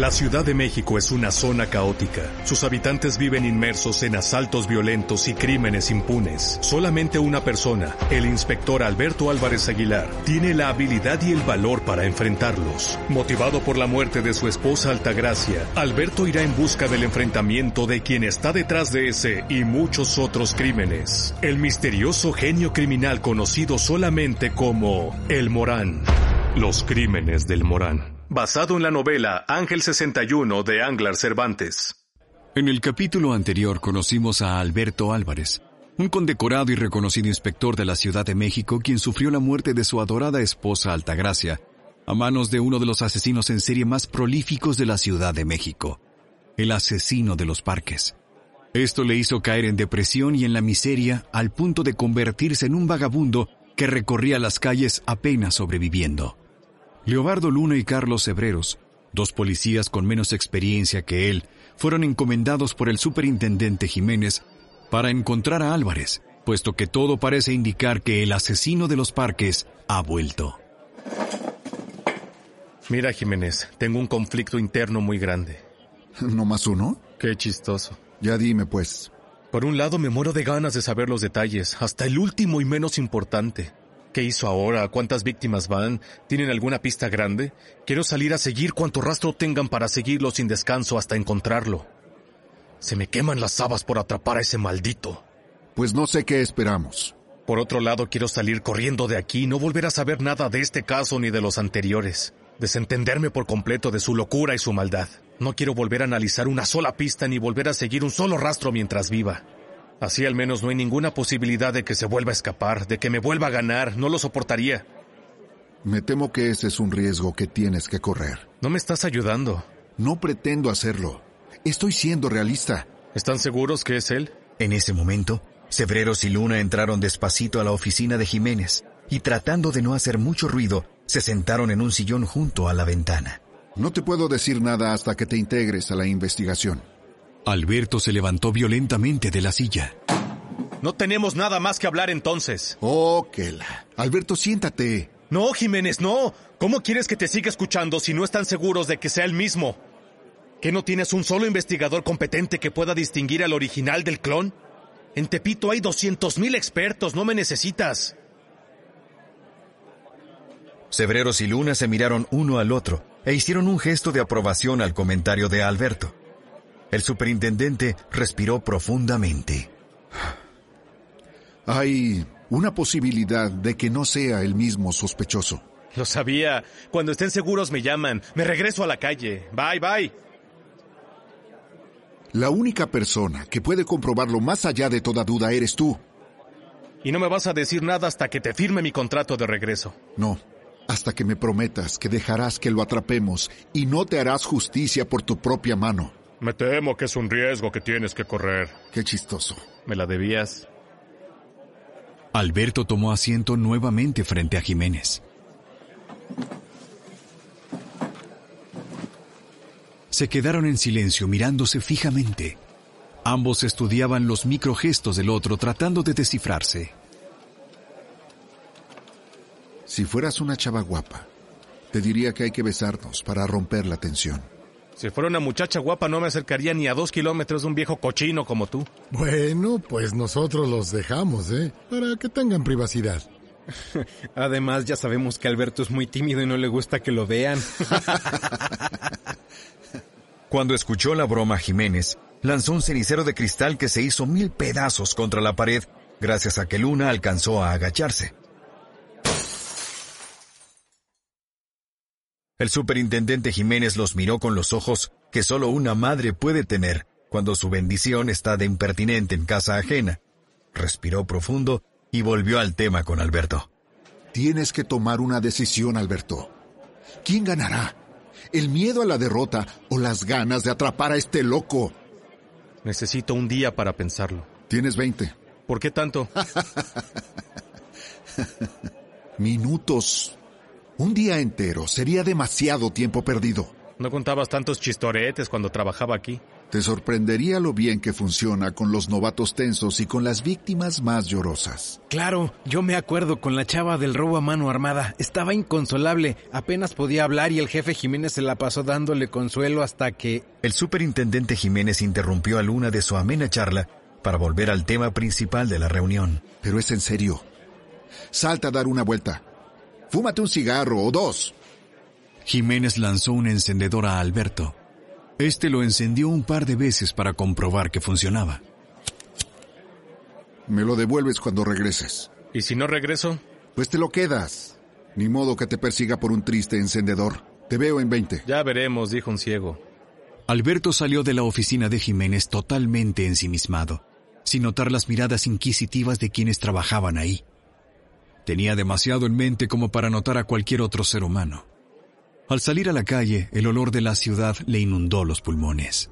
La Ciudad de México es una zona caótica. Sus habitantes viven inmersos en asaltos violentos y crímenes impunes. Solamente una persona, el inspector Alberto Álvarez Aguilar, tiene la habilidad y el valor para enfrentarlos. Motivado por la muerte de su esposa Altagracia, Alberto irá en busca del enfrentamiento de quien está detrás de ese y muchos otros crímenes. El misterioso genio criminal conocido solamente como El Morán. Los crímenes del Morán basado en la novela Ángel 61 de Anglar Cervantes. En el capítulo anterior conocimos a Alberto Álvarez, un condecorado y reconocido inspector de la Ciudad de México quien sufrió la muerte de su adorada esposa Altagracia, a manos de uno de los asesinos en serie más prolíficos de la Ciudad de México, el asesino de los parques. Esto le hizo caer en depresión y en la miseria al punto de convertirse en un vagabundo que recorría las calles apenas sobreviviendo. Leobardo Luna y Carlos Hebreros, dos policías con menos experiencia que él, fueron encomendados por el superintendente Jiménez para encontrar a Álvarez, puesto que todo parece indicar que el asesino de los parques ha vuelto. Mira, Jiménez, tengo un conflicto interno muy grande. ¿No más uno? Qué chistoso. Ya dime, pues. Por un lado, me muero de ganas de saber los detalles, hasta el último y menos importante. ¿Qué hizo ahora? ¿Cuántas víctimas van? ¿Tienen alguna pista grande? Quiero salir a seguir cuanto rastro tengan para seguirlo sin descanso hasta encontrarlo. Se me queman las habas por atrapar a ese maldito. Pues no sé qué esperamos. Por otro lado, quiero salir corriendo de aquí y no volver a saber nada de este caso ni de los anteriores. Desentenderme por completo de su locura y su maldad. No quiero volver a analizar una sola pista ni volver a seguir un solo rastro mientras viva. Así al menos no hay ninguna posibilidad de que se vuelva a escapar, de que me vuelva a ganar. No lo soportaría. Me temo que ese es un riesgo que tienes que correr. No me estás ayudando. No pretendo hacerlo. Estoy siendo realista. ¿Están seguros que es él? En ese momento, Cebreros y Luna entraron despacito a la oficina de Jiménez y tratando de no hacer mucho ruido, se sentaron en un sillón junto a la ventana. No te puedo decir nada hasta que te integres a la investigación. Alberto se levantó violentamente de la silla. No tenemos nada más que hablar entonces. Oh, la. Alberto, siéntate. No, Jiménez, no. ¿Cómo quieres que te siga escuchando si no están seguros de que sea el mismo? ¿Que no tienes un solo investigador competente que pueda distinguir al original del clon? En Tepito hay 200.000 expertos, no me necesitas. Cebreros y Luna se miraron uno al otro e hicieron un gesto de aprobación al comentario de Alberto. El superintendente respiró profundamente. Hay una posibilidad de que no sea el mismo sospechoso. Lo sabía. Cuando estén seguros me llaman. Me regreso a la calle. Bye, bye. La única persona que puede comprobarlo más allá de toda duda eres tú. Y no me vas a decir nada hasta que te firme mi contrato de regreso. No, hasta que me prometas que dejarás que lo atrapemos y no te harás justicia por tu propia mano. Me temo que es un riesgo que tienes que correr. Qué chistoso. Me la debías. Alberto tomó asiento nuevamente frente a Jiménez. Se quedaron en silencio mirándose fijamente. Ambos estudiaban los microgestos del otro tratando de descifrarse. Si fueras una chava guapa, te diría que hay que besarnos para romper la tensión. Si fuera una muchacha guapa no me acercaría ni a dos kilómetros de un viejo cochino como tú. Bueno, pues nosotros los dejamos, ¿eh? Para que tengan privacidad. Además, ya sabemos que Alberto es muy tímido y no le gusta que lo vean. Cuando escuchó la broma Jiménez, lanzó un cenicero de cristal que se hizo mil pedazos contra la pared gracias a que Luna alcanzó a agacharse. El superintendente Jiménez los miró con los ojos que solo una madre puede tener cuando su bendición está de impertinente en casa ajena. Respiró profundo y volvió al tema con Alberto. Tienes que tomar una decisión, Alberto. ¿Quién ganará? ¿El miedo a la derrota o las ganas de atrapar a este loco? Necesito un día para pensarlo. Tienes 20. ¿Por qué tanto? Minutos. Un día entero sería demasiado tiempo perdido. No contabas tantos chistoretes cuando trabajaba aquí. Te sorprendería lo bien que funciona con los novatos tensos y con las víctimas más llorosas. Claro, yo me acuerdo con la chava del robo a mano armada. Estaba inconsolable, apenas podía hablar y el jefe Jiménez se la pasó dándole consuelo hasta que... El superintendente Jiménez interrumpió a Luna de su amena charla para volver al tema principal de la reunión. Pero es en serio. Salta a dar una vuelta. Fúmate un cigarro o dos. Jiménez lanzó un encendedor a Alberto. Este lo encendió un par de veces para comprobar que funcionaba. Me lo devuelves cuando regreses. ¿Y si no regreso? Pues te lo quedas. Ni modo que te persiga por un triste encendedor. Te veo en 20. Ya veremos, dijo un ciego. Alberto salió de la oficina de Jiménez totalmente ensimismado, sin notar las miradas inquisitivas de quienes trabajaban ahí. Tenía demasiado en mente como para notar a cualquier otro ser humano. Al salir a la calle, el olor de la ciudad le inundó los pulmones.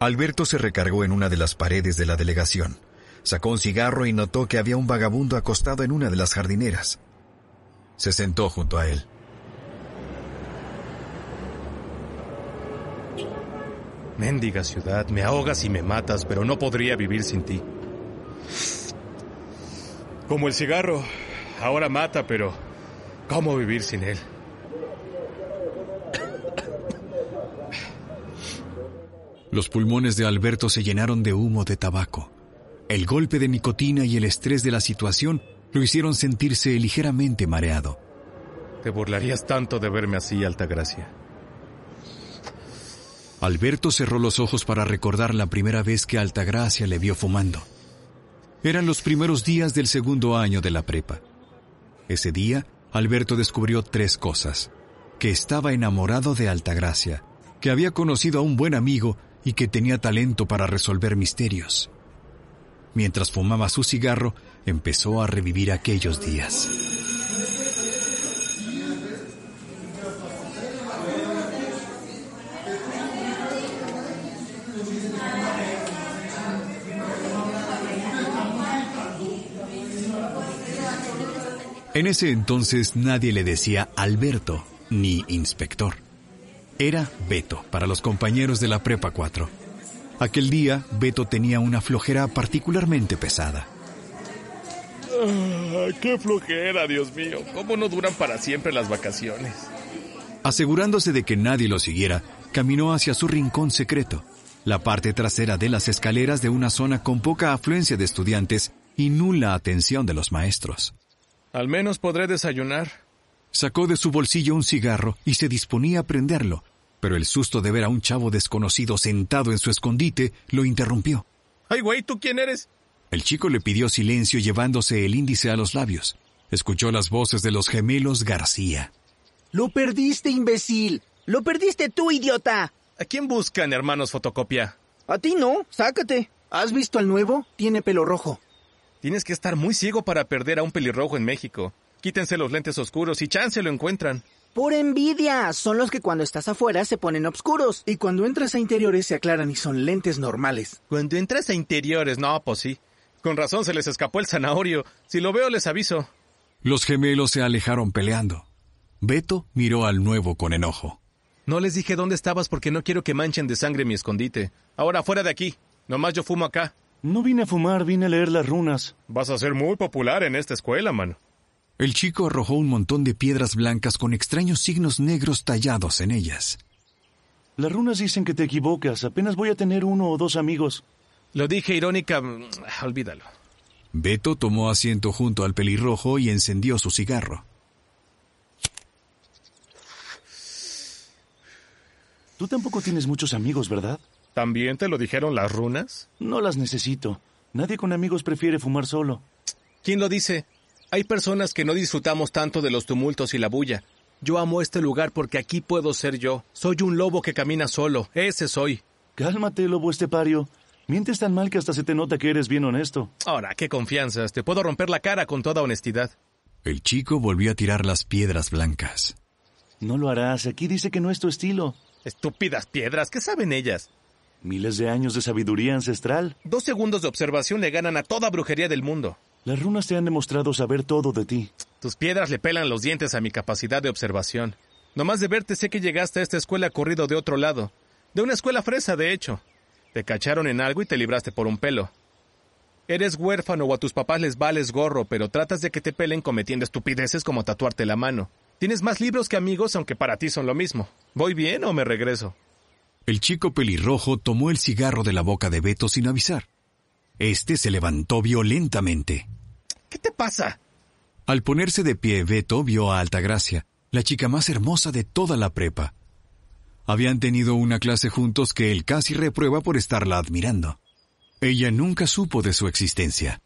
Alberto se recargó en una de las paredes de la delegación. Sacó un cigarro y notó que había un vagabundo acostado en una de las jardineras. Se sentó junto a él. Méndiga ciudad, me ahogas y me matas, pero no podría vivir sin ti. Como el cigarro, ahora mata, pero ¿cómo vivir sin él? Los pulmones de Alberto se llenaron de humo de tabaco. El golpe de nicotina y el estrés de la situación lo hicieron sentirse ligeramente mareado. Te burlarías tanto de verme así, Altagracia. Alberto cerró los ojos para recordar la primera vez que Altagracia le vio fumando. Eran los primeros días del segundo año de la prepa. Ese día, Alberto descubrió tres cosas. Que estaba enamorado de Altagracia, que había conocido a un buen amigo y que tenía talento para resolver misterios. Mientras fumaba su cigarro, empezó a revivir aquellos días. En ese entonces nadie le decía Alberto ni inspector. Era Beto para los compañeros de la Prepa 4. Aquel día, Beto tenía una flojera particularmente pesada. Ah, ¡Qué flojera, Dios mío! ¿Cómo no duran para siempre las vacaciones? Asegurándose de que nadie lo siguiera, caminó hacia su rincón secreto, la parte trasera de las escaleras de una zona con poca afluencia de estudiantes y nula atención de los maestros. Al menos podré desayunar. Sacó de su bolsillo un cigarro y se disponía a prenderlo, pero el susto de ver a un chavo desconocido sentado en su escondite lo interrumpió. ¡Ay, güey, ¿tú quién eres? El chico le pidió silencio llevándose el índice a los labios. Escuchó las voces de los gemelos García. Lo perdiste, imbécil. Lo perdiste tú, idiota. ¿A quién buscan, hermanos fotocopia? A ti no, sácate. ¿Has visto al nuevo? Tiene pelo rojo. Tienes que estar muy ciego para perder a un pelirrojo en México. Quítense los lentes oscuros y chance lo encuentran. Por envidia. Son los que cuando estás afuera se ponen oscuros. Y cuando entras a interiores se aclaran y son lentes normales. Cuando entras a interiores, no, pues sí. Con razón se les escapó el zanahorio. Si lo veo les aviso. Los gemelos se alejaron peleando. Beto miró al nuevo con enojo. No les dije dónde estabas porque no quiero que manchen de sangre mi escondite. Ahora fuera de aquí. Nomás yo fumo acá. No vine a fumar, vine a leer las runas. Vas a ser muy popular en esta escuela, mano. El chico arrojó un montón de piedras blancas con extraños signos negros tallados en ellas. Las runas dicen que te equivocas. Apenas voy a tener uno o dos amigos. Lo dije irónica. Olvídalo. Beto tomó asiento junto al pelirrojo y encendió su cigarro. Tú tampoco tienes muchos amigos, ¿verdad? ¿También te lo dijeron las runas? No las necesito. Nadie con amigos prefiere fumar solo. ¿Quién lo dice? Hay personas que no disfrutamos tanto de los tumultos y la bulla. Yo amo este lugar porque aquí puedo ser yo. Soy un lobo que camina solo. Ese soy. Cálmate, lobo estepario. Mientes tan mal que hasta se te nota que eres bien honesto. Ahora, qué confianzas. Te puedo romper la cara con toda honestidad. El chico volvió a tirar las piedras blancas. No lo harás. Aquí dice que no es tu estilo. Estúpidas piedras, ¿qué saben ellas? Miles de años de sabiduría ancestral. Dos segundos de observación le ganan a toda brujería del mundo. Las runas te han demostrado saber todo de ti. Tus piedras le pelan los dientes a mi capacidad de observación. Nomás de verte sé que llegaste a esta escuela corrido de otro lado. De una escuela fresa, de hecho. Te cacharon en algo y te libraste por un pelo. Eres huérfano o a tus papás les vales gorro, pero tratas de que te pelen cometiendo estupideces como tatuarte la mano. Tienes más libros que amigos, aunque para ti son lo mismo. ¿Voy bien o me regreso? El chico pelirrojo tomó el cigarro de la boca de Beto sin avisar. Este se levantó violentamente. ¿Qué te pasa? Al ponerse de pie, Beto vio a Altagracia, la chica más hermosa de toda la prepa. Habían tenido una clase juntos que él casi reprueba por estarla admirando. Ella nunca supo de su existencia.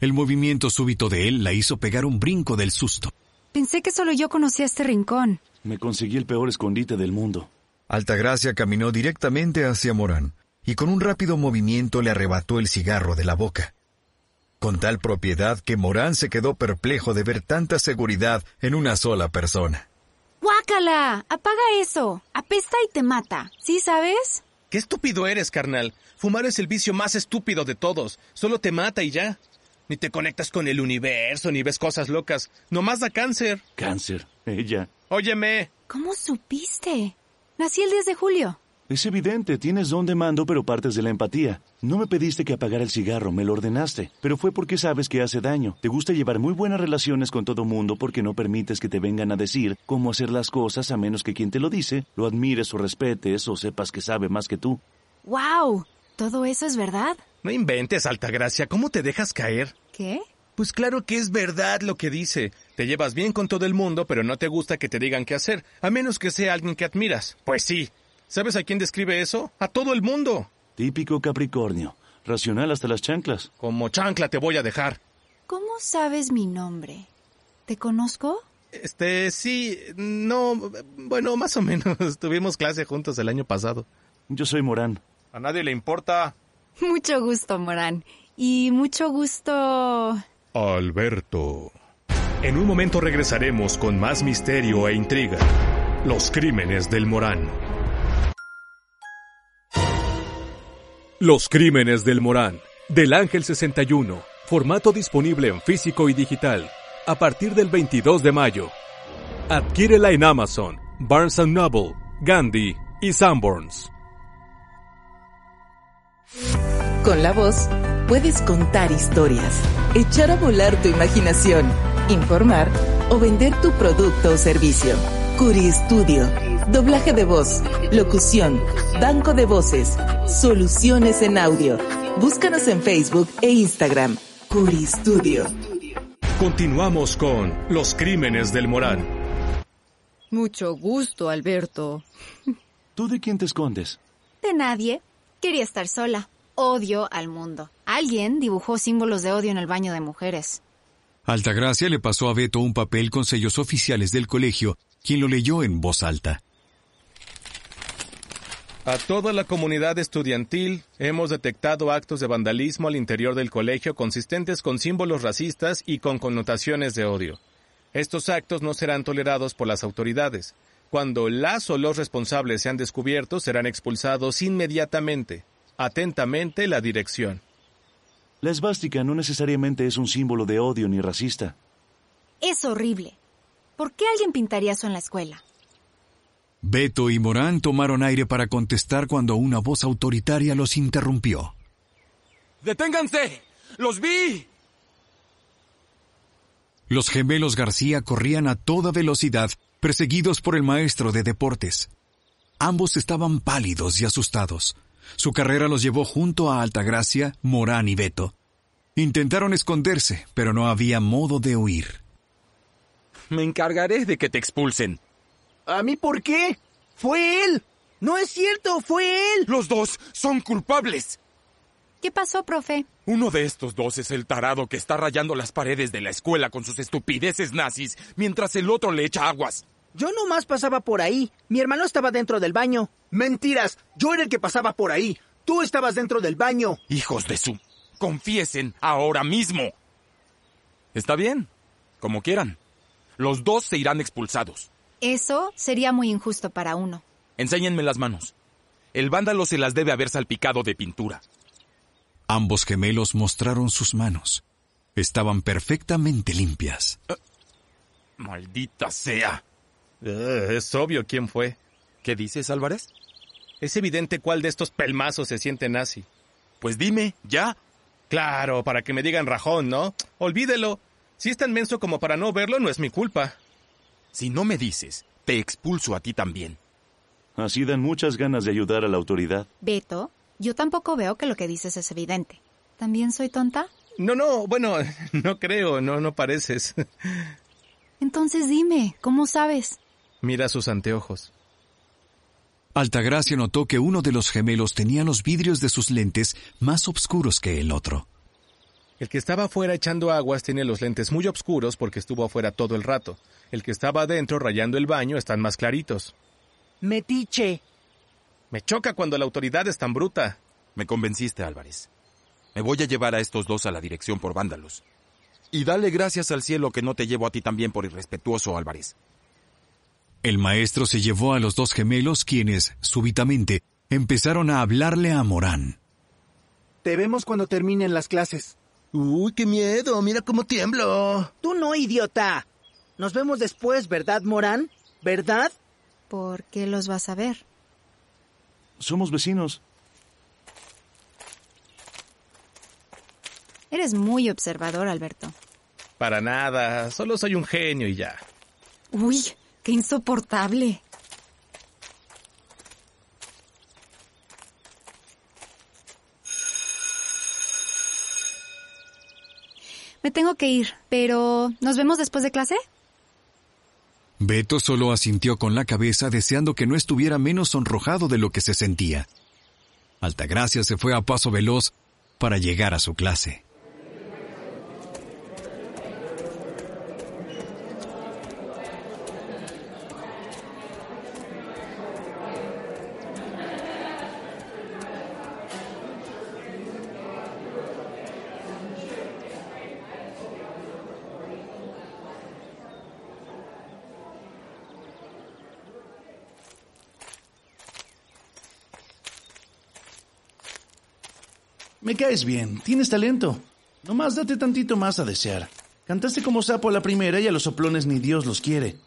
El movimiento súbito de él la hizo pegar un brinco del susto. Pensé que solo yo conocía este rincón. Me conseguí el peor escondite del mundo. Altagracia caminó directamente hacia Morán y con un rápido movimiento le arrebató el cigarro de la boca. Con tal propiedad que Morán se quedó perplejo de ver tanta seguridad en una sola persona. ¡Guácala! ¡Apaga eso! Apesta y te mata. ¿Sí sabes? ¡Qué estúpido eres, carnal! Fumar es el vicio más estúpido de todos. Solo te mata y ya. Ni te conectas con el universo, ni ves cosas locas. Nomás da cáncer. Cáncer. Ella. Óyeme. ¿Cómo supiste? Nací el 10 de julio. Es evidente, tienes don de mando, pero partes de la empatía. No me pediste que apagara el cigarro, me lo ordenaste, pero fue porque sabes que hace daño. Te gusta llevar muy buenas relaciones con todo mundo porque no permites que te vengan a decir cómo hacer las cosas a menos que quien te lo dice lo admires o respetes o sepas que sabe más que tú. ¡Wow! ¿Todo eso es verdad? No inventes, Altagracia, ¿cómo te dejas caer? ¿Qué? Pues claro que es verdad lo que dice. Te llevas bien con todo el mundo, pero no te gusta que te digan qué hacer, a menos que sea alguien que admiras. Pues sí. ¿Sabes a quién describe eso? A todo el mundo. Típico Capricornio. Racional hasta las chanclas. Como chancla te voy a dejar. ¿Cómo sabes mi nombre? ¿Te conozco? Este, sí, no, bueno, más o menos. Tuvimos clase juntos el año pasado. Yo soy Morán. A nadie le importa. Mucho gusto, Morán. Y mucho gusto... Alberto. En un momento regresaremos con más misterio e intriga. Los crímenes del Morán. Los crímenes del Morán. Del Ángel 61. Formato disponible en físico y digital. A partir del 22 de mayo. Adquírela en Amazon, Barnes Noble, Gandhi y Sanborns. Con la voz puedes contar historias, echar a volar tu imaginación, informar o vender tu producto o servicio. Curi Studio. Doblaje de voz, locución, banco de voces, soluciones en audio. Búscanos en Facebook e Instagram. Curi Studio. Continuamos con Los crímenes del Morán. Mucho gusto, Alberto. ¿Tú de quién te escondes? De nadie. Quería estar sola. Odio al mundo. Alguien dibujó símbolos de odio en el baño de mujeres. Altagracia le pasó a Beto un papel con sellos oficiales del colegio, quien lo leyó en voz alta. A toda la comunidad estudiantil hemos detectado actos de vandalismo al interior del colegio consistentes con símbolos racistas y con connotaciones de odio. Estos actos no serán tolerados por las autoridades. Cuando las o los responsables sean descubiertos, serán expulsados inmediatamente. Atentamente la dirección. La esvástica no necesariamente es un símbolo de odio ni racista. Es horrible. ¿Por qué alguien pintaría eso en la escuela? Beto y Morán tomaron aire para contestar cuando una voz autoritaria los interrumpió. ¡Deténganse! ¡Los vi! Los gemelos García corrían a toda velocidad, perseguidos por el maestro de deportes. Ambos estaban pálidos y asustados. Su carrera los llevó junto a Altagracia, Morán y Beto. Intentaron esconderse, pero no había modo de huir. Me encargaré de que te expulsen. ¿A mí por qué? ¡Fue él! ¡No es cierto! ¡Fue él! Los dos son culpables. ¿Qué pasó, profe? Uno de estos dos es el tarado que está rayando las paredes de la escuela con sus estupideces nazis, mientras el otro le echa aguas. Yo nomás pasaba por ahí. Mi hermano estaba dentro del baño. Mentiras. Yo era el que pasaba por ahí. Tú estabas dentro del baño. Hijos de su... Confiesen ahora mismo. Está bien. Como quieran. Los dos se irán expulsados. Eso sería muy injusto para uno. Enséñenme las manos. El vándalo se las debe haber salpicado de pintura. Ambos gemelos mostraron sus manos. Estaban perfectamente limpias. Uh, maldita sea. Uh, es obvio quién fue. ¿Qué dices, Álvarez? Es evidente cuál de estos pelmazos se siente nazi. Pues dime, ya. Claro, para que me digan rajón, ¿no? Olvídelo. Si es tan menso como para no verlo, no es mi culpa. Si no me dices, te expulso a ti también. Así dan muchas ganas de ayudar a la autoridad. Beto, yo tampoco veo que lo que dices es evidente. ¿También soy tonta? No, no, bueno, no creo, no, no pareces. Entonces dime, ¿cómo sabes? Mira sus anteojos. Altagracia notó que uno de los gemelos tenía los vidrios de sus lentes más oscuros que el otro. El que estaba afuera echando aguas tiene los lentes muy oscuros porque estuvo afuera todo el rato. El que estaba adentro rayando el baño están más claritos. Metiche. Me choca cuando la autoridad es tan bruta. Me convenciste, Álvarez. Me voy a llevar a estos dos a la dirección por vándalos. Y dale gracias al cielo que no te llevo a ti también por irrespetuoso, Álvarez. El maestro se llevó a los dos gemelos quienes, súbitamente, empezaron a hablarle a Morán. Te vemos cuando terminen las clases. Uy, qué miedo, mira cómo tiemblo. Tú no, idiota. Nos vemos después, ¿verdad, Morán? ¿Verdad? ¿Por qué los vas a ver? Somos vecinos. Eres muy observador, Alberto. Para nada, solo soy un genio y ya. Uy, ¡Qué insoportable! Me tengo que ir, pero ¿nos vemos después de clase? Beto solo asintió con la cabeza deseando que no estuviera menos sonrojado de lo que se sentía. Altagracia se fue a paso veloz para llegar a su clase. Me caes bien, tienes talento. Nomás date tantito más a desear. Cantaste como sapo a la primera y a los soplones ni Dios los quiere.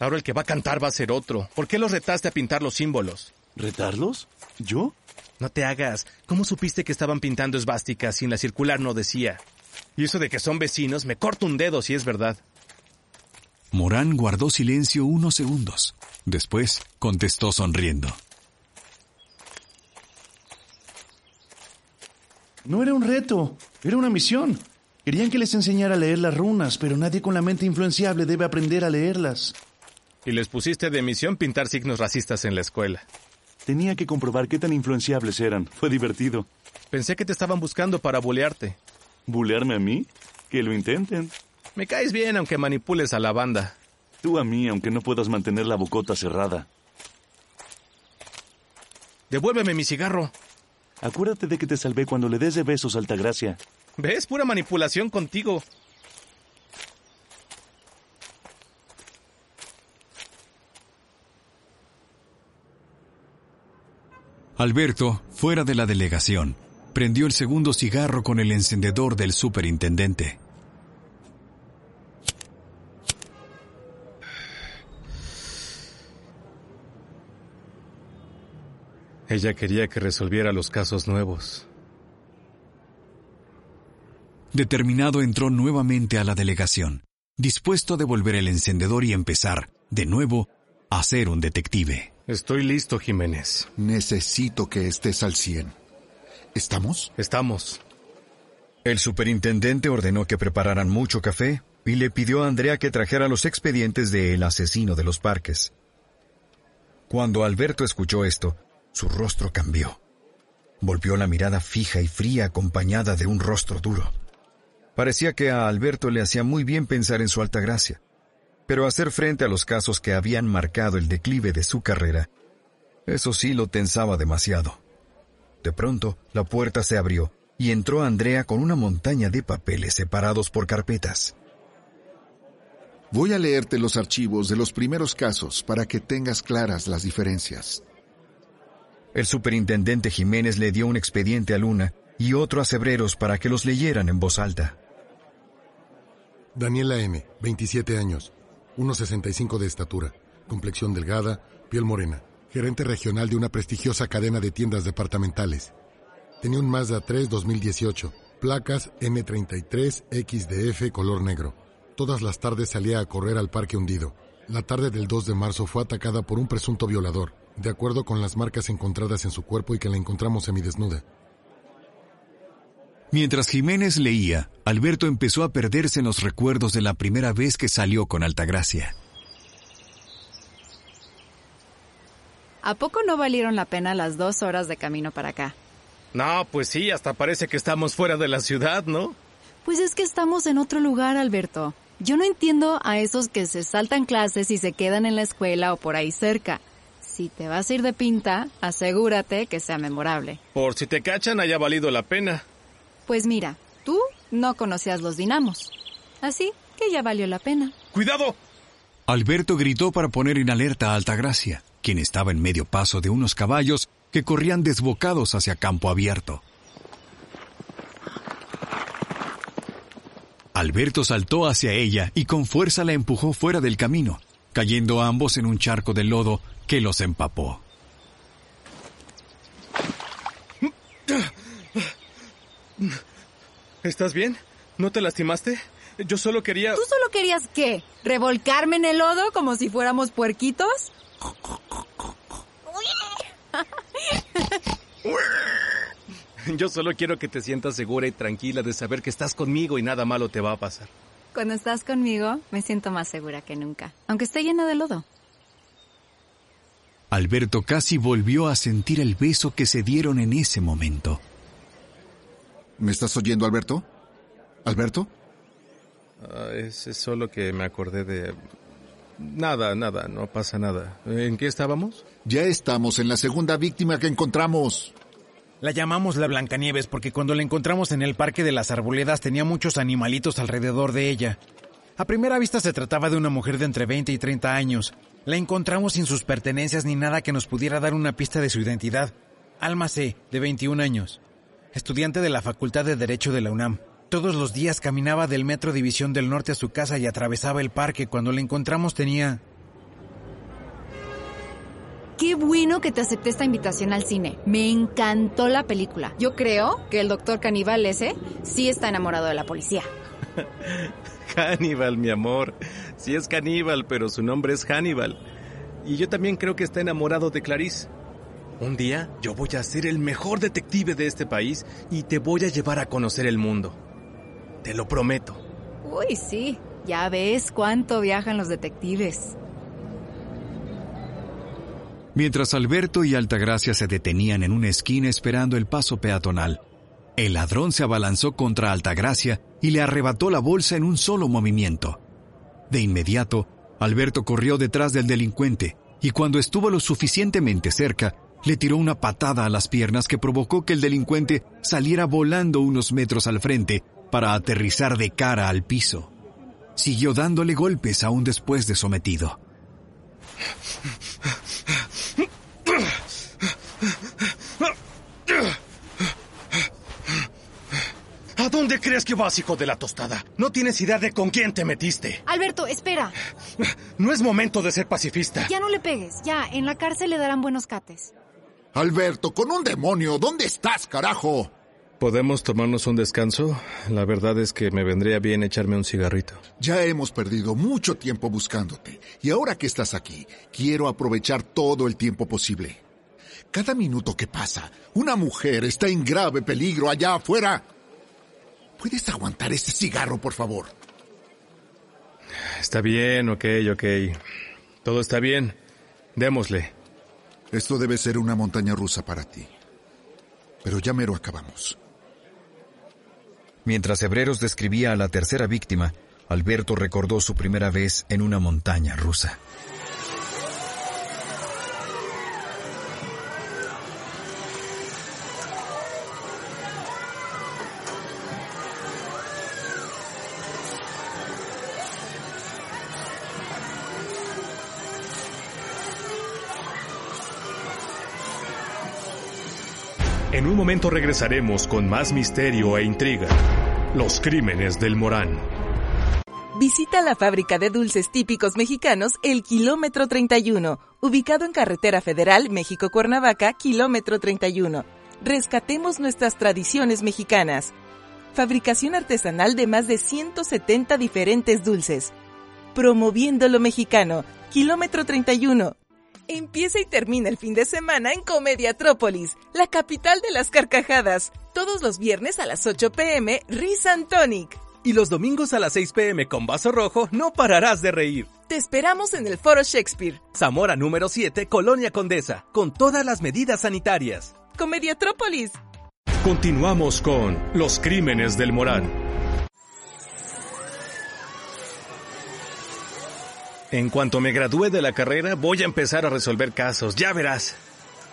Ahora el que va a cantar va a ser otro. ¿Por qué los retaste a pintar los símbolos? ¿Retarlos? ¿Yo? No te hagas. ¿Cómo supiste que estaban pintando esvásticas sin la circular no decía? Y eso de que son vecinos, me corto un dedo si es verdad. Morán guardó silencio unos segundos. Después contestó sonriendo. No era un reto, era una misión. Querían que les enseñara a leer las runas, pero nadie con la mente influenciable debe aprender a leerlas. Y les pusiste de misión pintar signos racistas en la escuela. Tenía que comprobar qué tan influenciables eran. Fue divertido. Pensé que te estaban buscando para bulearte. ¿Bulearme a mí? Que lo intenten. Me caes bien aunque manipules a la banda. Tú a mí aunque no puedas mantener la bocota cerrada. Devuélveme mi cigarro. Acuérdate de que te salvé cuando le des de besos Altagracia. ¿Ves? Pura manipulación contigo. Alberto, fuera de la delegación, prendió el segundo cigarro con el encendedor del superintendente. Ella quería que resolviera los casos nuevos. Determinado entró nuevamente a la delegación, dispuesto a devolver el encendedor y empezar, de nuevo, a ser un detective. Estoy listo, Jiménez. Necesito que estés al 100. ¿Estamos? Estamos. El superintendente ordenó que prepararan mucho café y le pidió a Andrea que trajera los expedientes de El asesino de los parques. Cuando Alberto escuchó esto, su rostro cambió. Volvió la mirada fija y fría acompañada de un rostro duro. Parecía que a Alberto le hacía muy bien pensar en su alta gracia, pero hacer frente a los casos que habían marcado el declive de su carrera, eso sí lo tensaba demasiado. De pronto, la puerta se abrió y entró Andrea con una montaña de papeles separados por carpetas. Voy a leerte los archivos de los primeros casos para que tengas claras las diferencias. El superintendente Jiménez le dio un expediente a Luna y otro a Cebreros para que los leyeran en voz alta. Daniela M., 27 años, 1,65 de estatura, complexión delgada, piel morena, gerente regional de una prestigiosa cadena de tiendas departamentales. Tenía un Mazda 3 2018, placas M33 XDF color negro. Todas las tardes salía a correr al parque hundido. La tarde del 2 de marzo fue atacada por un presunto violador, de acuerdo con las marcas encontradas en su cuerpo y que la encontramos semidesnuda. Mientras Jiménez leía, Alberto empezó a perderse en los recuerdos de la primera vez que salió con Altagracia. ¿A poco no valieron la pena las dos horas de camino para acá? No, pues sí, hasta parece que estamos fuera de la ciudad, ¿no? Pues es que estamos en otro lugar, Alberto. Yo no entiendo a esos que se saltan clases y se quedan en la escuela o por ahí cerca. Si te vas a ir de pinta, asegúrate que sea memorable. Por si te cachan haya valido la pena. Pues mira, tú no conocías los dinamos. Así que ya valió la pena. ¡Cuidado! Alberto gritó para poner en alerta a Altagracia, quien estaba en medio paso de unos caballos que corrían desbocados hacia campo abierto. Alberto saltó hacia ella y con fuerza la empujó fuera del camino, cayendo ambos en un charco de lodo que los empapó. ¿Estás bien? ¿No te lastimaste? Yo solo quería... ¿Tú solo querías qué? ¿Revolcarme en el lodo como si fuéramos puerquitos? Yo solo quiero que te sientas segura y tranquila de saber que estás conmigo y nada malo te va a pasar. Cuando estás conmigo, me siento más segura que nunca, aunque esté llena de lodo. Alberto casi volvió a sentir el beso que se dieron en ese momento. ¿Me estás oyendo, Alberto? ¿Alberto? Ah, es, es solo que me acordé de... Nada, nada, no pasa nada. ¿En qué estábamos? Ya estamos en la segunda víctima que encontramos. La llamamos la Blancanieves porque cuando la encontramos en el Parque de las Arboledas tenía muchos animalitos alrededor de ella. A primera vista se trataba de una mujer de entre 20 y 30 años. La encontramos sin sus pertenencias ni nada que nos pudiera dar una pista de su identidad. Alma C., de 21 años. Estudiante de la Facultad de Derecho de la UNAM. Todos los días caminaba del Metro División del Norte a su casa y atravesaba el parque. Cuando la encontramos tenía... Qué bueno que te acepté esta invitación al cine. Me encantó la película. Yo creo que el doctor caníbal ese sí está enamorado de la policía. Hannibal, mi amor. Sí es caníbal, pero su nombre es Hannibal. Y yo también creo que está enamorado de Clarice. Un día yo voy a ser el mejor detective de este país y te voy a llevar a conocer el mundo. Te lo prometo. Uy, sí. Ya ves cuánto viajan los detectives. Mientras Alberto y Altagracia se detenían en una esquina esperando el paso peatonal, el ladrón se abalanzó contra Altagracia y le arrebató la bolsa en un solo movimiento. De inmediato, Alberto corrió detrás del delincuente y cuando estuvo lo suficientemente cerca, le tiró una patada a las piernas que provocó que el delincuente saliera volando unos metros al frente para aterrizar de cara al piso. Siguió dándole golpes aún después de sometido. Dónde crees que vas, hijo de la tostada? No tienes idea de con quién te metiste. Alberto, espera. No es momento de ser pacifista. Ya no le pegues. Ya, en la cárcel le darán buenos cates. Alberto, con un demonio, ¿dónde estás, carajo? ¿Podemos tomarnos un descanso? La verdad es que me vendría bien echarme un cigarrito. Ya hemos perdido mucho tiempo buscándote. Y ahora que estás aquí, quiero aprovechar todo el tiempo posible. Cada minuto que pasa, una mujer está en grave peligro allá afuera. ¿Puedes aguantar ese cigarro, por favor? Está bien, ok, ok. Todo está bien. Démosle. Esto debe ser una montaña rusa para ti. Pero ya mero acabamos. Mientras Hebreros describía a la tercera víctima, Alberto recordó su primera vez en una montaña rusa. En un momento regresaremos con más misterio e intriga. Los crímenes del Morán. Visita la fábrica de dulces típicos mexicanos El Kilómetro 31, ubicado en Carretera Federal México-Cuernavaca, Kilómetro 31. Rescatemos nuestras tradiciones mexicanas. Fabricación artesanal de más de 170 diferentes dulces. Promoviendo lo mexicano, Kilómetro 31. Empieza y termina el fin de semana en Comediatrópolis, la capital de las carcajadas. Todos los viernes a las 8 pm, Risa Tonic. Y los domingos a las 6 pm con vaso rojo no pararás de reír. Te esperamos en el Foro Shakespeare. Zamora número 7, Colonia Condesa, con todas las medidas sanitarias. Comediatrópolis. Continuamos con Los Crímenes del Morán. En cuanto me gradúe de la carrera, voy a empezar a resolver casos, ya verás.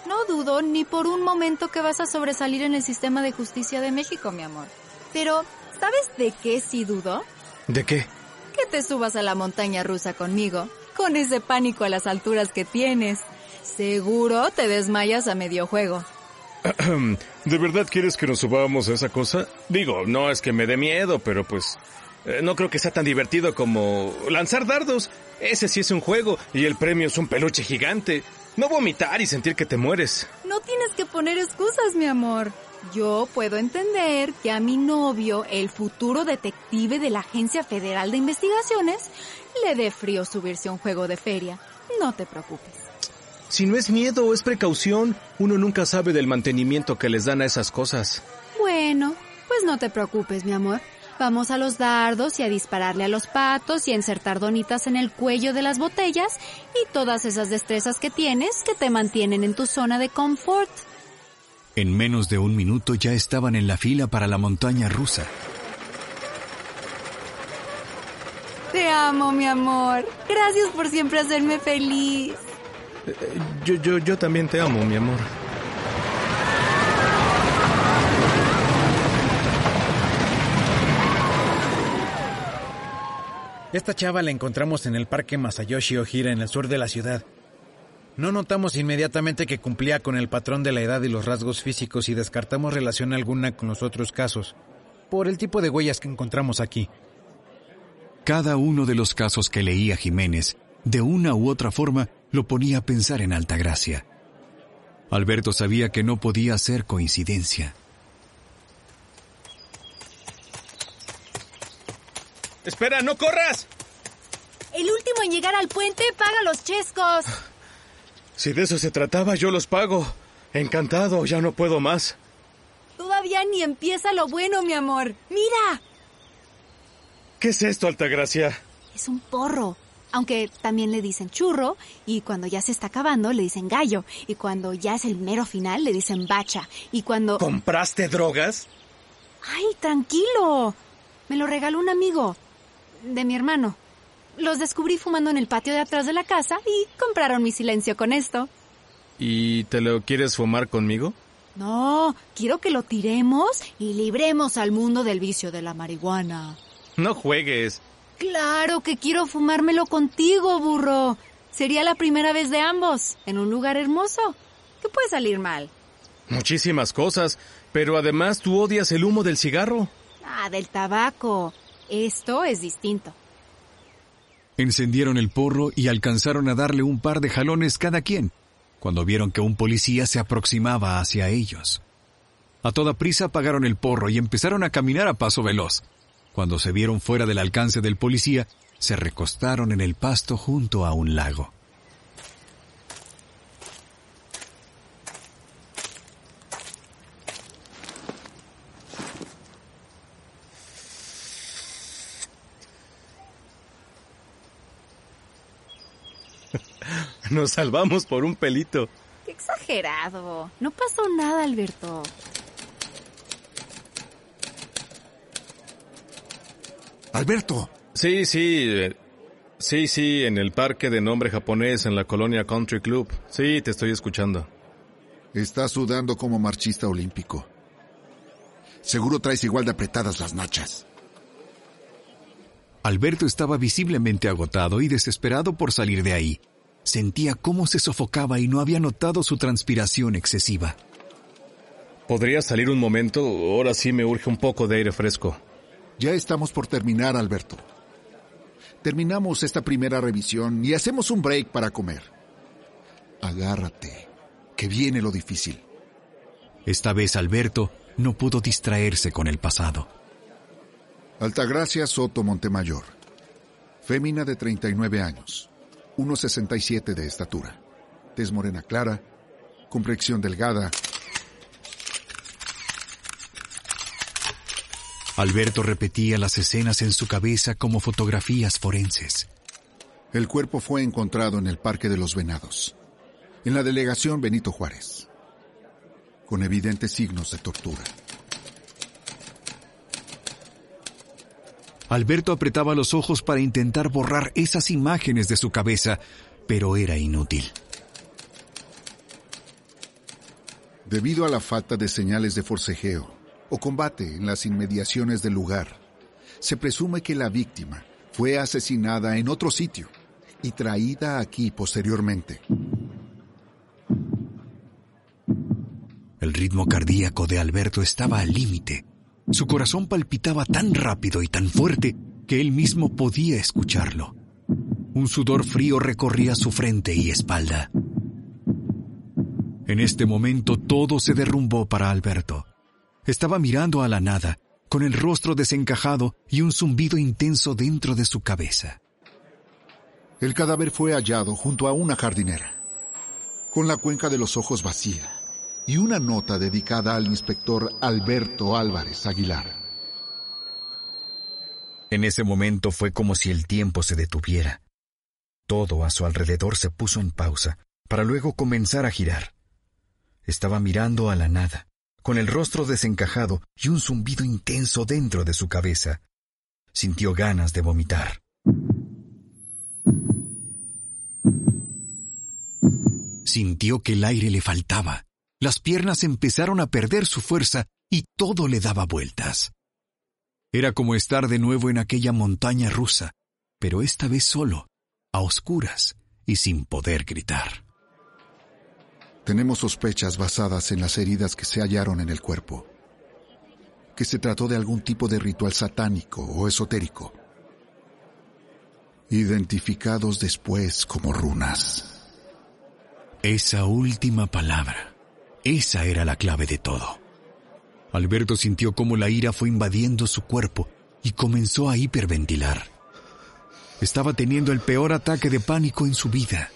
No dudo ni por un momento que vas a sobresalir en el sistema de justicia de México, mi amor. Pero, ¿sabes de qué sí dudo? ¿De qué? Que te subas a la montaña rusa conmigo, con ese pánico a las alturas que tienes. Seguro te desmayas a medio juego. ¿De verdad quieres que nos subamos a esa cosa? Digo, no es que me dé miedo, pero pues eh, no creo que sea tan divertido como lanzar dardos. Ese sí es un juego y el premio es un peluche gigante. No vomitar y sentir que te mueres. No tienes que poner excusas, mi amor. Yo puedo entender que a mi novio, el futuro detective de la Agencia Federal de Investigaciones, le dé frío subirse a un juego de feria. No te preocupes. Si no es miedo o es precaución, uno nunca sabe del mantenimiento que les dan a esas cosas. Bueno, pues no te preocupes, mi amor. Vamos a los dardos y a dispararle a los patos y a insertar donitas en el cuello de las botellas y todas esas destrezas que tienes que te mantienen en tu zona de confort. En menos de un minuto ya estaban en la fila para la montaña rusa. Te amo, mi amor. Gracias por siempre hacerme feliz. Eh, yo, yo, yo también te amo, mi amor. Esta chava la encontramos en el parque Masayoshi Ojira en el sur de la ciudad. No notamos inmediatamente que cumplía con el patrón de la edad y los rasgos físicos y descartamos relación alguna con los otros casos, por el tipo de huellas que encontramos aquí. Cada uno de los casos que leía Jiménez, de una u otra forma, lo ponía a pensar en Altagracia. Alberto sabía que no podía ser coincidencia. ¡Espera, no corras! El último en llegar al puente paga los chescos. Si de eso se trataba, yo los pago. Encantado, ya no puedo más. Todavía ni empieza lo bueno, mi amor. Mira. ¿Qué es esto, Altagracia? Es un porro. Aunque también le dicen churro, y cuando ya se está acabando le dicen gallo, y cuando ya es el mero final le dicen bacha, y cuando... ¿Compraste drogas? Ay, tranquilo. Me lo regaló un amigo de mi hermano. Los descubrí fumando en el patio de atrás de la casa y compraron mi silencio con esto. ¿Y te lo quieres fumar conmigo? No, quiero que lo tiremos y libremos al mundo del vicio de la marihuana. No juegues. Claro que quiero fumármelo contigo, burro. Sería la primera vez de ambos, en un lugar hermoso. ¿Qué puede salir mal? Muchísimas cosas, pero además tú odias el humo del cigarro. Ah, del tabaco. Esto es distinto. Encendieron el porro y alcanzaron a darle un par de jalones cada quien, cuando vieron que un policía se aproximaba hacia ellos. A toda prisa apagaron el porro y empezaron a caminar a paso veloz. Cuando se vieron fuera del alcance del policía, se recostaron en el pasto junto a un lago. Nos salvamos por un pelito. Qué exagerado. No pasó nada, Alberto. Alberto. Sí, sí. eh, Sí, sí, en el parque de nombre japonés en la colonia Country Club. Sí, te estoy escuchando. Estás sudando como marchista olímpico. Seguro traes igual de apretadas las nachas. Alberto estaba visiblemente agotado y desesperado por salir de ahí. Sentía cómo se sofocaba y no había notado su transpiración excesiva. ¿Podría salir un momento? Ahora sí me urge un poco de aire fresco. Ya estamos por terminar, Alberto. Terminamos esta primera revisión y hacemos un break para comer. Agárrate, que viene lo difícil. Esta vez Alberto no pudo distraerse con el pasado. Altagracia Soto Montemayor. Fémina de 39 años. 1,67 de estatura. Tez morena clara. Complexión delgada. Alberto repetía las escenas en su cabeza como fotografías forenses. El cuerpo fue encontrado en el Parque de los Venados, en la delegación Benito Juárez, con evidentes signos de tortura. Alberto apretaba los ojos para intentar borrar esas imágenes de su cabeza, pero era inútil. Debido a la falta de señales de forcejeo, o combate en las inmediaciones del lugar. Se presume que la víctima fue asesinada en otro sitio y traída aquí posteriormente. El ritmo cardíaco de Alberto estaba al límite. Su corazón palpitaba tan rápido y tan fuerte que él mismo podía escucharlo. Un sudor frío recorría su frente y espalda. En este momento todo se derrumbó para Alberto. Estaba mirando a la nada, con el rostro desencajado y un zumbido intenso dentro de su cabeza. El cadáver fue hallado junto a una jardinera, con la cuenca de los ojos vacía y una nota dedicada al inspector Alberto Álvarez Aguilar. En ese momento fue como si el tiempo se detuviera. Todo a su alrededor se puso en pausa, para luego comenzar a girar. Estaba mirando a la nada, con el rostro desencajado y un zumbido intenso dentro de su cabeza. Sintió ganas de vomitar. Sintió que el aire le faltaba. Las piernas empezaron a perder su fuerza y todo le daba vueltas. Era como estar de nuevo en aquella montaña rusa, pero esta vez solo, a oscuras y sin poder gritar. Tenemos sospechas basadas en las heridas que se hallaron en el cuerpo. Que se trató de algún tipo de ritual satánico o esotérico. Identificados después como runas. Esa última palabra, esa era la clave de todo. Alberto sintió cómo la ira fue invadiendo su cuerpo y comenzó a hiperventilar. Estaba teniendo el peor ataque de pánico en su vida.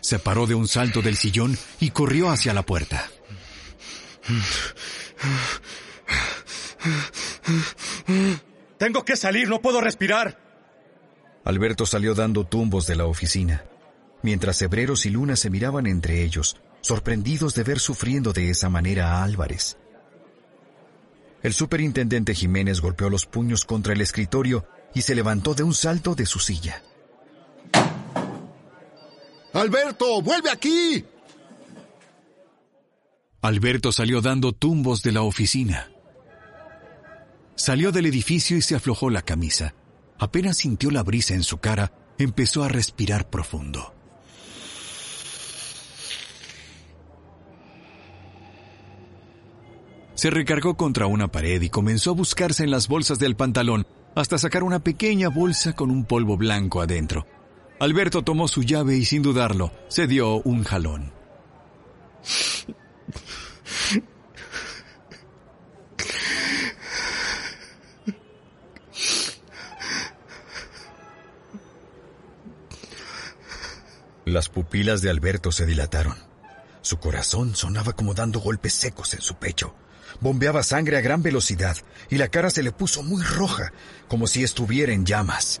Se paró de un salto del sillón y corrió hacia la puerta. Tengo que salir, no puedo respirar. Alberto salió dando tumbos de la oficina, mientras Hebreros y Luna se miraban entre ellos, sorprendidos de ver sufriendo de esa manera a Álvarez. El superintendente Jiménez golpeó los puños contra el escritorio y se levantó de un salto de su silla. Alberto, vuelve aquí. Alberto salió dando tumbos de la oficina. Salió del edificio y se aflojó la camisa. Apenas sintió la brisa en su cara, empezó a respirar profundo. Se recargó contra una pared y comenzó a buscarse en las bolsas del pantalón hasta sacar una pequeña bolsa con un polvo blanco adentro. Alberto tomó su llave y sin dudarlo, se dio un jalón. Las pupilas de Alberto se dilataron. Su corazón sonaba como dando golpes secos en su pecho. Bombeaba sangre a gran velocidad y la cara se le puso muy roja, como si estuviera en llamas.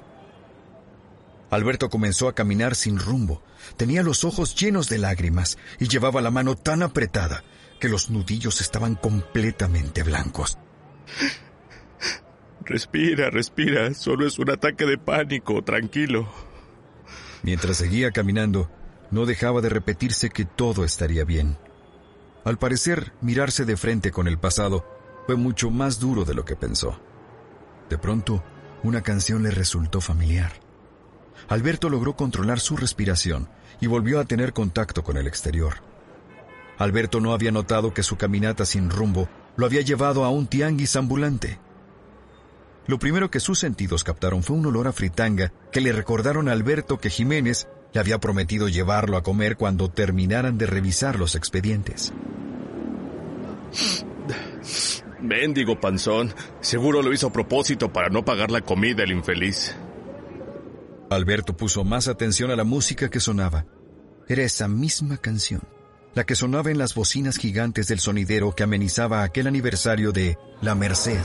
Alberto comenzó a caminar sin rumbo. Tenía los ojos llenos de lágrimas y llevaba la mano tan apretada que los nudillos estaban completamente blancos. Respira, respira. Solo es un ataque de pánico. Tranquilo. Mientras seguía caminando, no dejaba de repetirse que todo estaría bien. Al parecer, mirarse de frente con el pasado fue mucho más duro de lo que pensó. De pronto, una canción le resultó familiar. Alberto logró controlar su respiración y volvió a tener contacto con el exterior. Alberto no había notado que su caminata sin rumbo lo había llevado a un tianguis ambulante. Lo primero que sus sentidos captaron fue un olor a fritanga que le recordaron a Alberto que Jiménez le había prometido llevarlo a comer cuando terminaran de revisar los expedientes. Mendigo panzón. Seguro lo hizo a propósito para no pagar la comida el infeliz. Alberto puso más atención a la música que sonaba. Era esa misma canción, la que sonaba en las bocinas gigantes del sonidero que amenizaba aquel aniversario de La Merced.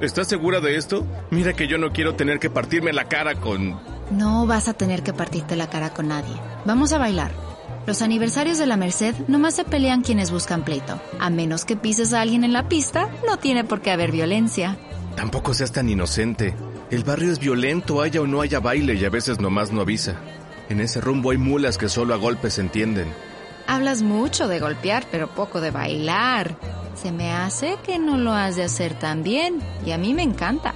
¿Estás segura de esto? Mira que yo no quiero tener que partirme la cara con... No vas a tener que partirte la cara con nadie. Vamos a bailar. Los aniversarios de la Merced nomás se pelean quienes buscan pleito. A menos que pises a alguien en la pista, no tiene por qué haber violencia. Tampoco seas tan inocente. El barrio es violento, haya o no haya baile y a veces nomás no avisa. En ese rumbo hay mulas que solo a golpes se entienden. Hablas mucho de golpear, pero poco de bailar. Se me hace que no lo has de hacer tan bien y a mí me encanta.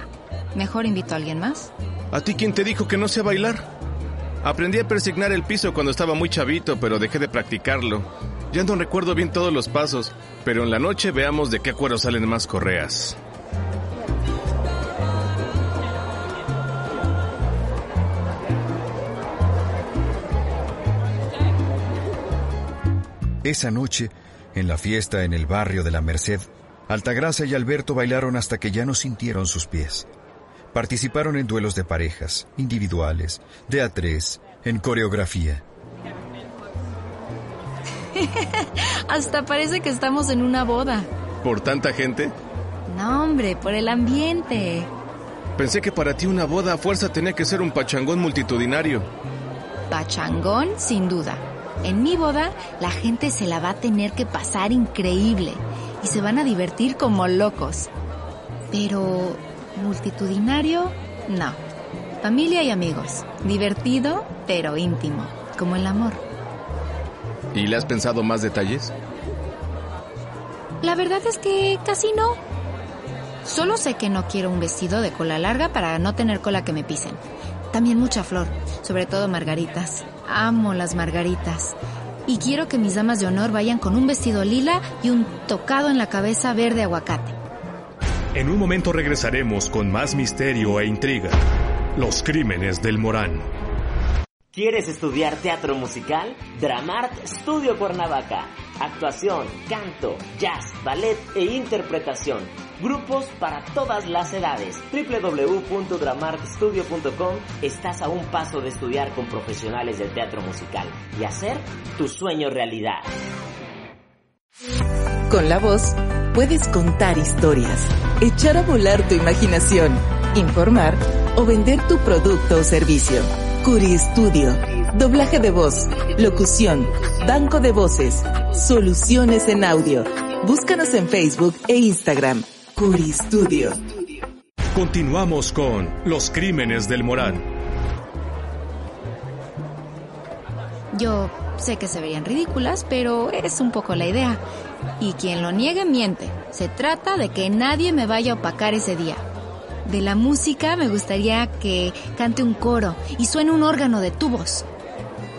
Mejor invito a alguien más. ¿A ti quién te dijo que no sé bailar? Aprendí a persignar el piso cuando estaba muy chavito, pero dejé de practicarlo. Ya no recuerdo bien todos los pasos, pero en la noche veamos de qué cuero salen más correas. Esa noche, en la fiesta en el barrio de la Merced, Altagracia y Alberto bailaron hasta que ya no sintieron sus pies. Participaron en duelos de parejas, individuales, de a tres, en coreografía. Hasta parece que estamos en una boda. ¿Por tanta gente? No, hombre, por el ambiente. Pensé que para ti una boda a fuerza tenía que ser un pachangón multitudinario. Pachangón, sin duda. En mi boda, la gente se la va a tener que pasar increíble y se van a divertir como locos. Pero, multitudinario, no. Familia y amigos. Divertido, pero íntimo, como el amor. ¿Y le has pensado más detalles? La verdad es que casi no. Solo sé que no quiero un vestido de cola larga para no tener cola que me pisen. También mucha flor, sobre todo margaritas. Amo las margaritas. Y quiero que mis damas de honor vayan con un vestido lila y un tocado en la cabeza verde aguacate. En un momento regresaremos con más misterio e intriga. Los crímenes del Morán. ¿Quieres estudiar teatro musical? Dramart Studio Cuernavaca. Actuación, canto, jazz, ballet e interpretación. Grupos para todas las edades. www.dramartstudio.com Estás a un paso de estudiar con profesionales del teatro musical y hacer tu sueño realidad. Con la voz puedes contar historias, echar a volar tu imaginación, informar o vender tu producto o servicio. Curi Studio. Doblaje de voz, locución, banco de voces, soluciones en audio. Búscanos en Facebook e Instagram. Curi Studio. Continuamos con Los crímenes del Morán. Yo sé que se verían ridículas, pero es un poco la idea. Y quien lo niegue miente. Se trata de que nadie me vaya a opacar ese día. De la música me gustaría que cante un coro y suene un órgano de tubos.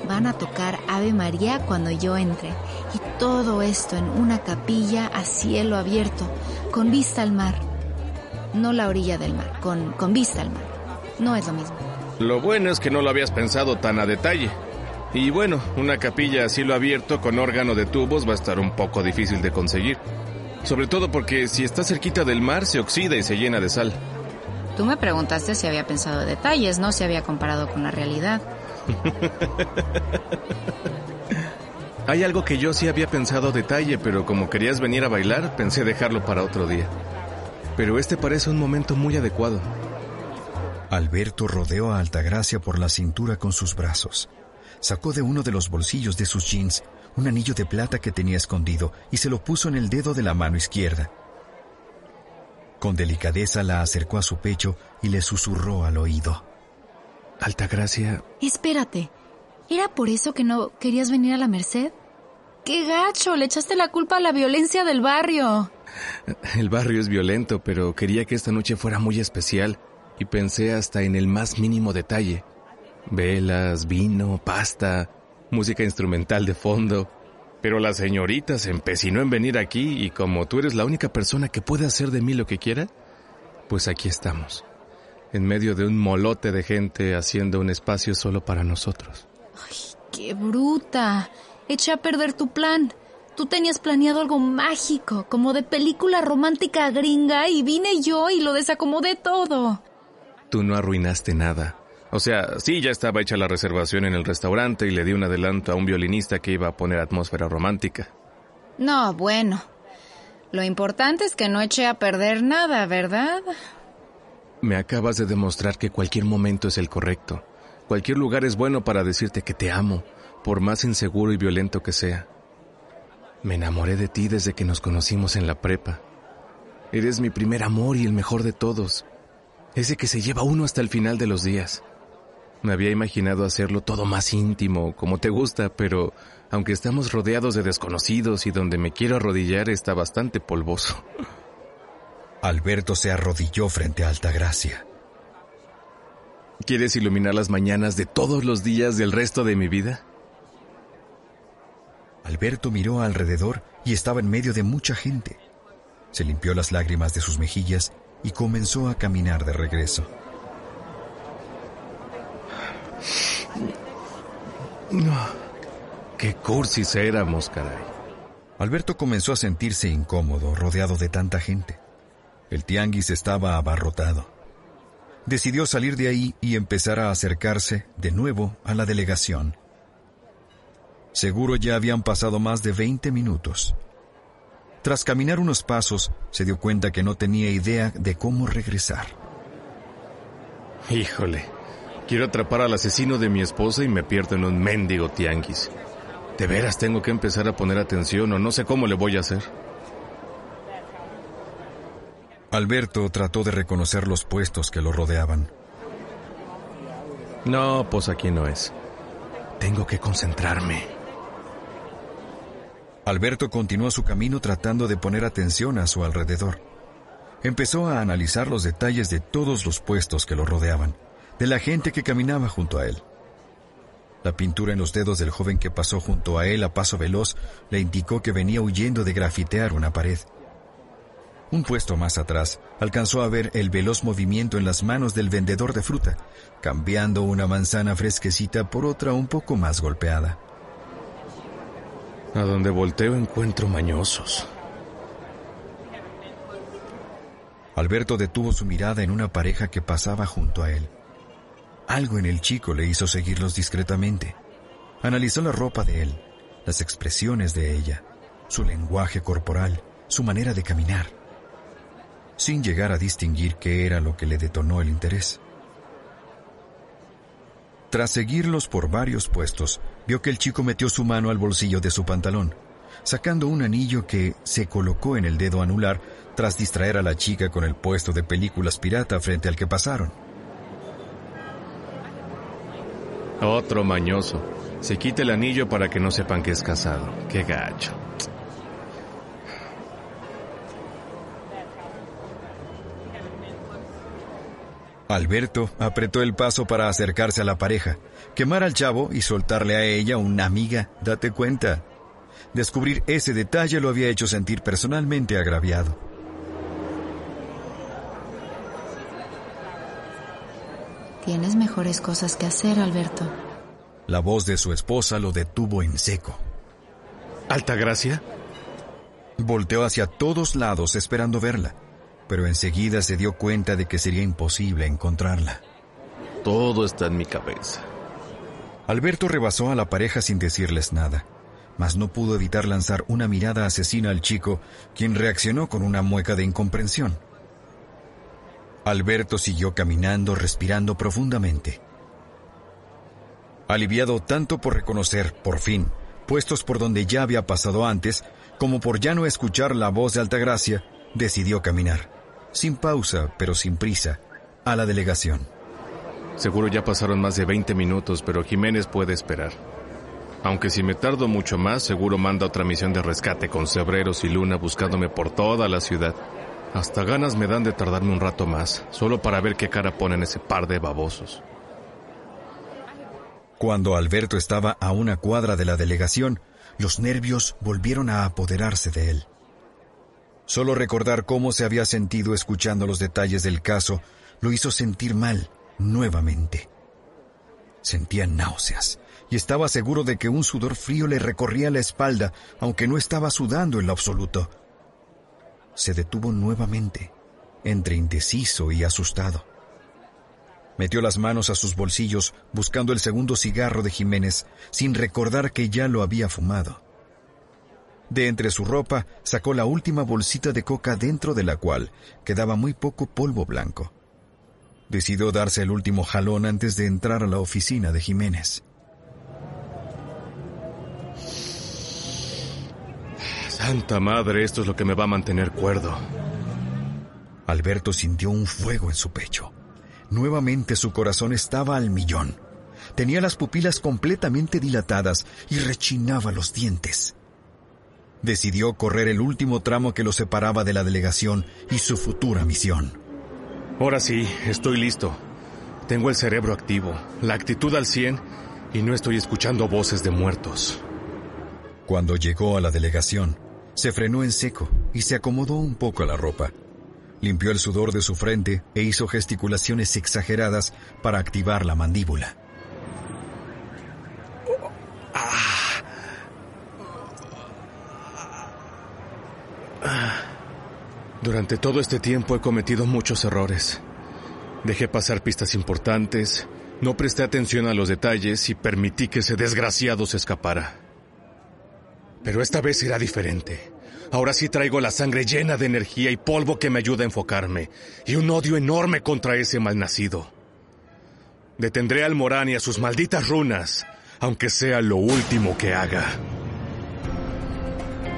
Van a tocar Ave María cuando yo entre. Y todo esto en una capilla a cielo abierto, con vista al mar. No la orilla del mar, con, con vista al mar. No es lo mismo. Lo bueno es que no lo habías pensado tan a detalle. Y bueno, una capilla a cielo abierto con órgano de tubos va a estar un poco difícil de conseguir. Sobre todo porque si está cerquita del mar se oxida y se llena de sal. Tú me preguntaste si había pensado detalles, no si había comparado con la realidad. Hay algo que yo sí había pensado detalle, pero como querías venir a bailar, pensé dejarlo para otro día. Pero este parece un momento muy adecuado. Alberto rodeó a Altagracia por la cintura con sus brazos. Sacó de uno de los bolsillos de sus jeans un anillo de plata que tenía escondido y se lo puso en el dedo de la mano izquierda. Con delicadeza la acercó a su pecho y le susurró al oído. Altagracia. Espérate. ¿Era por eso que no querías venir a la Merced? ¡Qué gacho! Le echaste la culpa a la violencia del barrio. El barrio es violento, pero quería que esta noche fuera muy especial. y pensé hasta en el más mínimo detalle. Velas, vino, pasta, música instrumental de fondo. Pero la señorita se empecinó en venir aquí y como tú eres la única persona que puede hacer de mí lo que quiera, pues aquí estamos, en medio de un molote de gente haciendo un espacio solo para nosotros. Ay, qué bruta. Eché a perder tu plan. Tú tenías planeado algo mágico, como de película romántica gringa, y vine yo y lo desacomodé todo. Tú no arruinaste nada. O sea, sí, ya estaba hecha la reservación en el restaurante y le di un adelanto a un violinista que iba a poner atmósfera romántica. No, bueno. Lo importante es que no eché a perder nada, ¿verdad? Me acabas de demostrar que cualquier momento es el correcto. Cualquier lugar es bueno para decirte que te amo, por más inseguro y violento que sea. Me enamoré de ti desde que nos conocimos en la prepa. Eres mi primer amor y el mejor de todos. Ese que se lleva uno hasta el final de los días. Me había imaginado hacerlo todo más íntimo, como te gusta, pero aunque estamos rodeados de desconocidos y donde me quiero arrodillar está bastante polvoso. Alberto se arrodilló frente a Altagracia. ¿Quieres iluminar las mañanas de todos los días del resto de mi vida? Alberto miró alrededor y estaba en medio de mucha gente. Se limpió las lágrimas de sus mejillas y comenzó a caminar de regreso. No. Qué cursis éramos, caray. Alberto comenzó a sentirse incómodo, rodeado de tanta gente. El tianguis estaba abarrotado. Decidió salir de ahí y empezar a acercarse de nuevo a la delegación. Seguro ya habían pasado más de 20 minutos. Tras caminar unos pasos, se dio cuenta que no tenía idea de cómo regresar. Híjole, quiero atrapar al asesino de mi esposa y me pierdo en un mendigo tianguis. De veras tengo que empezar a poner atención o no sé cómo le voy a hacer. Alberto trató de reconocer los puestos que lo rodeaban. No, pues aquí no es. Tengo que concentrarme. Alberto continuó su camino tratando de poner atención a su alrededor. Empezó a analizar los detalles de todos los puestos que lo rodeaban, de la gente que caminaba junto a él. La pintura en los dedos del joven que pasó junto a él a paso veloz le indicó que venía huyendo de grafitear una pared. Un puesto más atrás, alcanzó a ver el veloz movimiento en las manos del vendedor de fruta, cambiando una manzana fresquecita por otra un poco más golpeada. A donde volteo encuentro mañosos. Alberto detuvo su mirada en una pareja que pasaba junto a él. Algo en el chico le hizo seguirlos discretamente. Analizó la ropa de él, las expresiones de ella, su lenguaje corporal, su manera de caminar, sin llegar a distinguir qué era lo que le detonó el interés. Tras seguirlos por varios puestos, vio que el chico metió su mano al bolsillo de su pantalón, sacando un anillo que se colocó en el dedo anular tras distraer a la chica con el puesto de películas pirata frente al que pasaron. Otro mañoso. Se quita el anillo para que no sepan que es casado. Qué gacho. Alberto apretó el paso para acercarse a la pareja, quemar al chavo y soltarle a ella una amiga, date cuenta. Descubrir ese detalle lo había hecho sentir personalmente agraviado. Tienes mejores cosas que hacer, Alberto. La voz de su esposa lo detuvo en seco. ¿Altagracia? Volteó hacia todos lados esperando verla, pero enseguida se dio cuenta de que sería imposible encontrarla. Todo está en mi cabeza. Alberto rebasó a la pareja sin decirles nada, mas no pudo evitar lanzar una mirada asesina al chico, quien reaccionó con una mueca de incomprensión. Alberto siguió caminando, respirando profundamente. Aliviado tanto por reconocer, por fin, puestos por donde ya había pasado antes, como por ya no escuchar la voz de Altagracia, decidió caminar, sin pausa, pero sin prisa, a la delegación. Seguro ya pasaron más de 20 minutos, pero Jiménez puede esperar. Aunque si me tardo mucho más, seguro manda otra misión de rescate con Cebreros y Luna buscándome por toda la ciudad. Hasta ganas me dan de tardarme un rato más, solo para ver qué cara ponen ese par de babosos. Cuando Alberto estaba a una cuadra de la delegación, los nervios volvieron a apoderarse de él. Solo recordar cómo se había sentido escuchando los detalles del caso lo hizo sentir mal nuevamente. Sentía náuseas y estaba seguro de que un sudor frío le recorría la espalda, aunque no estaba sudando en lo absoluto se detuvo nuevamente, entre indeciso y asustado. Metió las manos a sus bolsillos buscando el segundo cigarro de Jiménez, sin recordar que ya lo había fumado. De entre su ropa sacó la última bolsita de coca dentro de la cual quedaba muy poco polvo blanco. Decidió darse el último jalón antes de entrar a la oficina de Jiménez. Santa madre, esto es lo que me va a mantener cuerdo. Alberto sintió un fuego en su pecho. Nuevamente su corazón estaba al millón. Tenía las pupilas completamente dilatadas y rechinaba los dientes. Decidió correr el último tramo que lo separaba de la delegación y su futura misión. Ahora sí, estoy listo. Tengo el cerebro activo, la actitud al 100 y no estoy escuchando voces de muertos. Cuando llegó a la delegación, se frenó en seco y se acomodó un poco la ropa. Limpió el sudor de su frente e hizo gesticulaciones exageradas para activar la mandíbula. Durante todo este tiempo he cometido muchos errores. Dejé pasar pistas importantes, no presté atención a los detalles y permití que ese desgraciado se escapara. Pero esta vez será diferente. Ahora sí traigo la sangre llena de energía y polvo que me ayuda a enfocarme, y un odio enorme contra ese malnacido. Detendré al Morán y a sus malditas runas, aunque sea lo último que haga.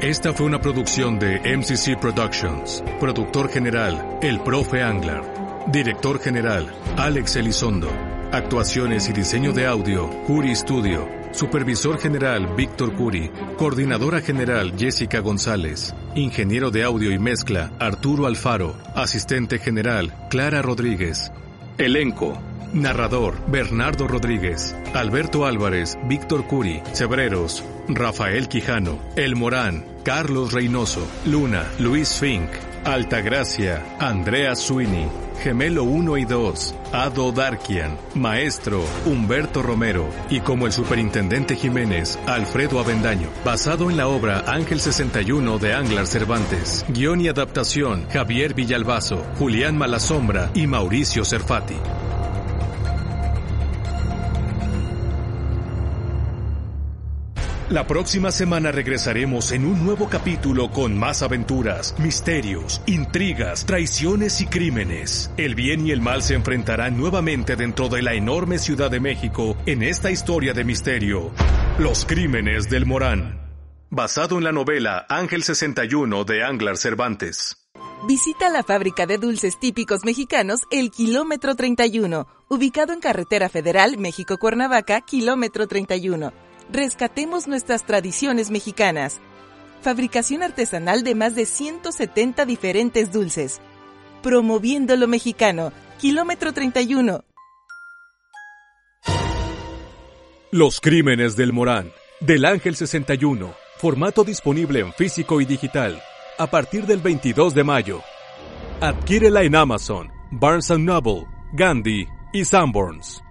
Esta fue una producción de MCC Productions. Productor general, el profe Anglar. Director general, Alex Elizondo. Actuaciones y diseño de audio, Curi Studio. Supervisor General Víctor Curi, Coordinadora General Jessica González, Ingeniero de Audio y Mezcla Arturo Alfaro, Asistente General Clara Rodríguez. Elenco. Narrador Bernardo Rodríguez, Alberto Álvarez, Víctor Curi, Cebreros, Rafael Quijano, El Morán, Carlos Reynoso, Luna, Luis Fink, Altagracia, Andrea Sweeney, Gemelo 1 y 2, Ado Darkian, Maestro, Humberto Romero, y como el Superintendente Jiménez, Alfredo Avendaño, basado en la obra Ángel 61 de Anglar Cervantes. Guión y adaptación, Javier Villalbazo, Julián Malasombra y Mauricio Cerfati. La próxima semana regresaremos en un nuevo capítulo con más aventuras, misterios, intrigas, traiciones y crímenes. El bien y el mal se enfrentarán nuevamente dentro de la enorme Ciudad de México en esta historia de misterio. Los crímenes del Morán. Basado en la novela Ángel 61 de Anglar Cervantes. Visita la fábrica de dulces típicos mexicanos El Kilómetro 31, ubicado en Carretera Federal México-Cuernavaca, Kilómetro 31 rescatemos nuestras tradiciones mexicanas. Fabricación artesanal de más de 170 diferentes dulces. Promoviendo lo mexicano. Kilómetro 31. Los crímenes del Morán. Del Ángel 61. Formato disponible en físico y digital. A partir del 22 de mayo. Adquírela en Amazon, Barnes Noble, Gandhi y Sanborns.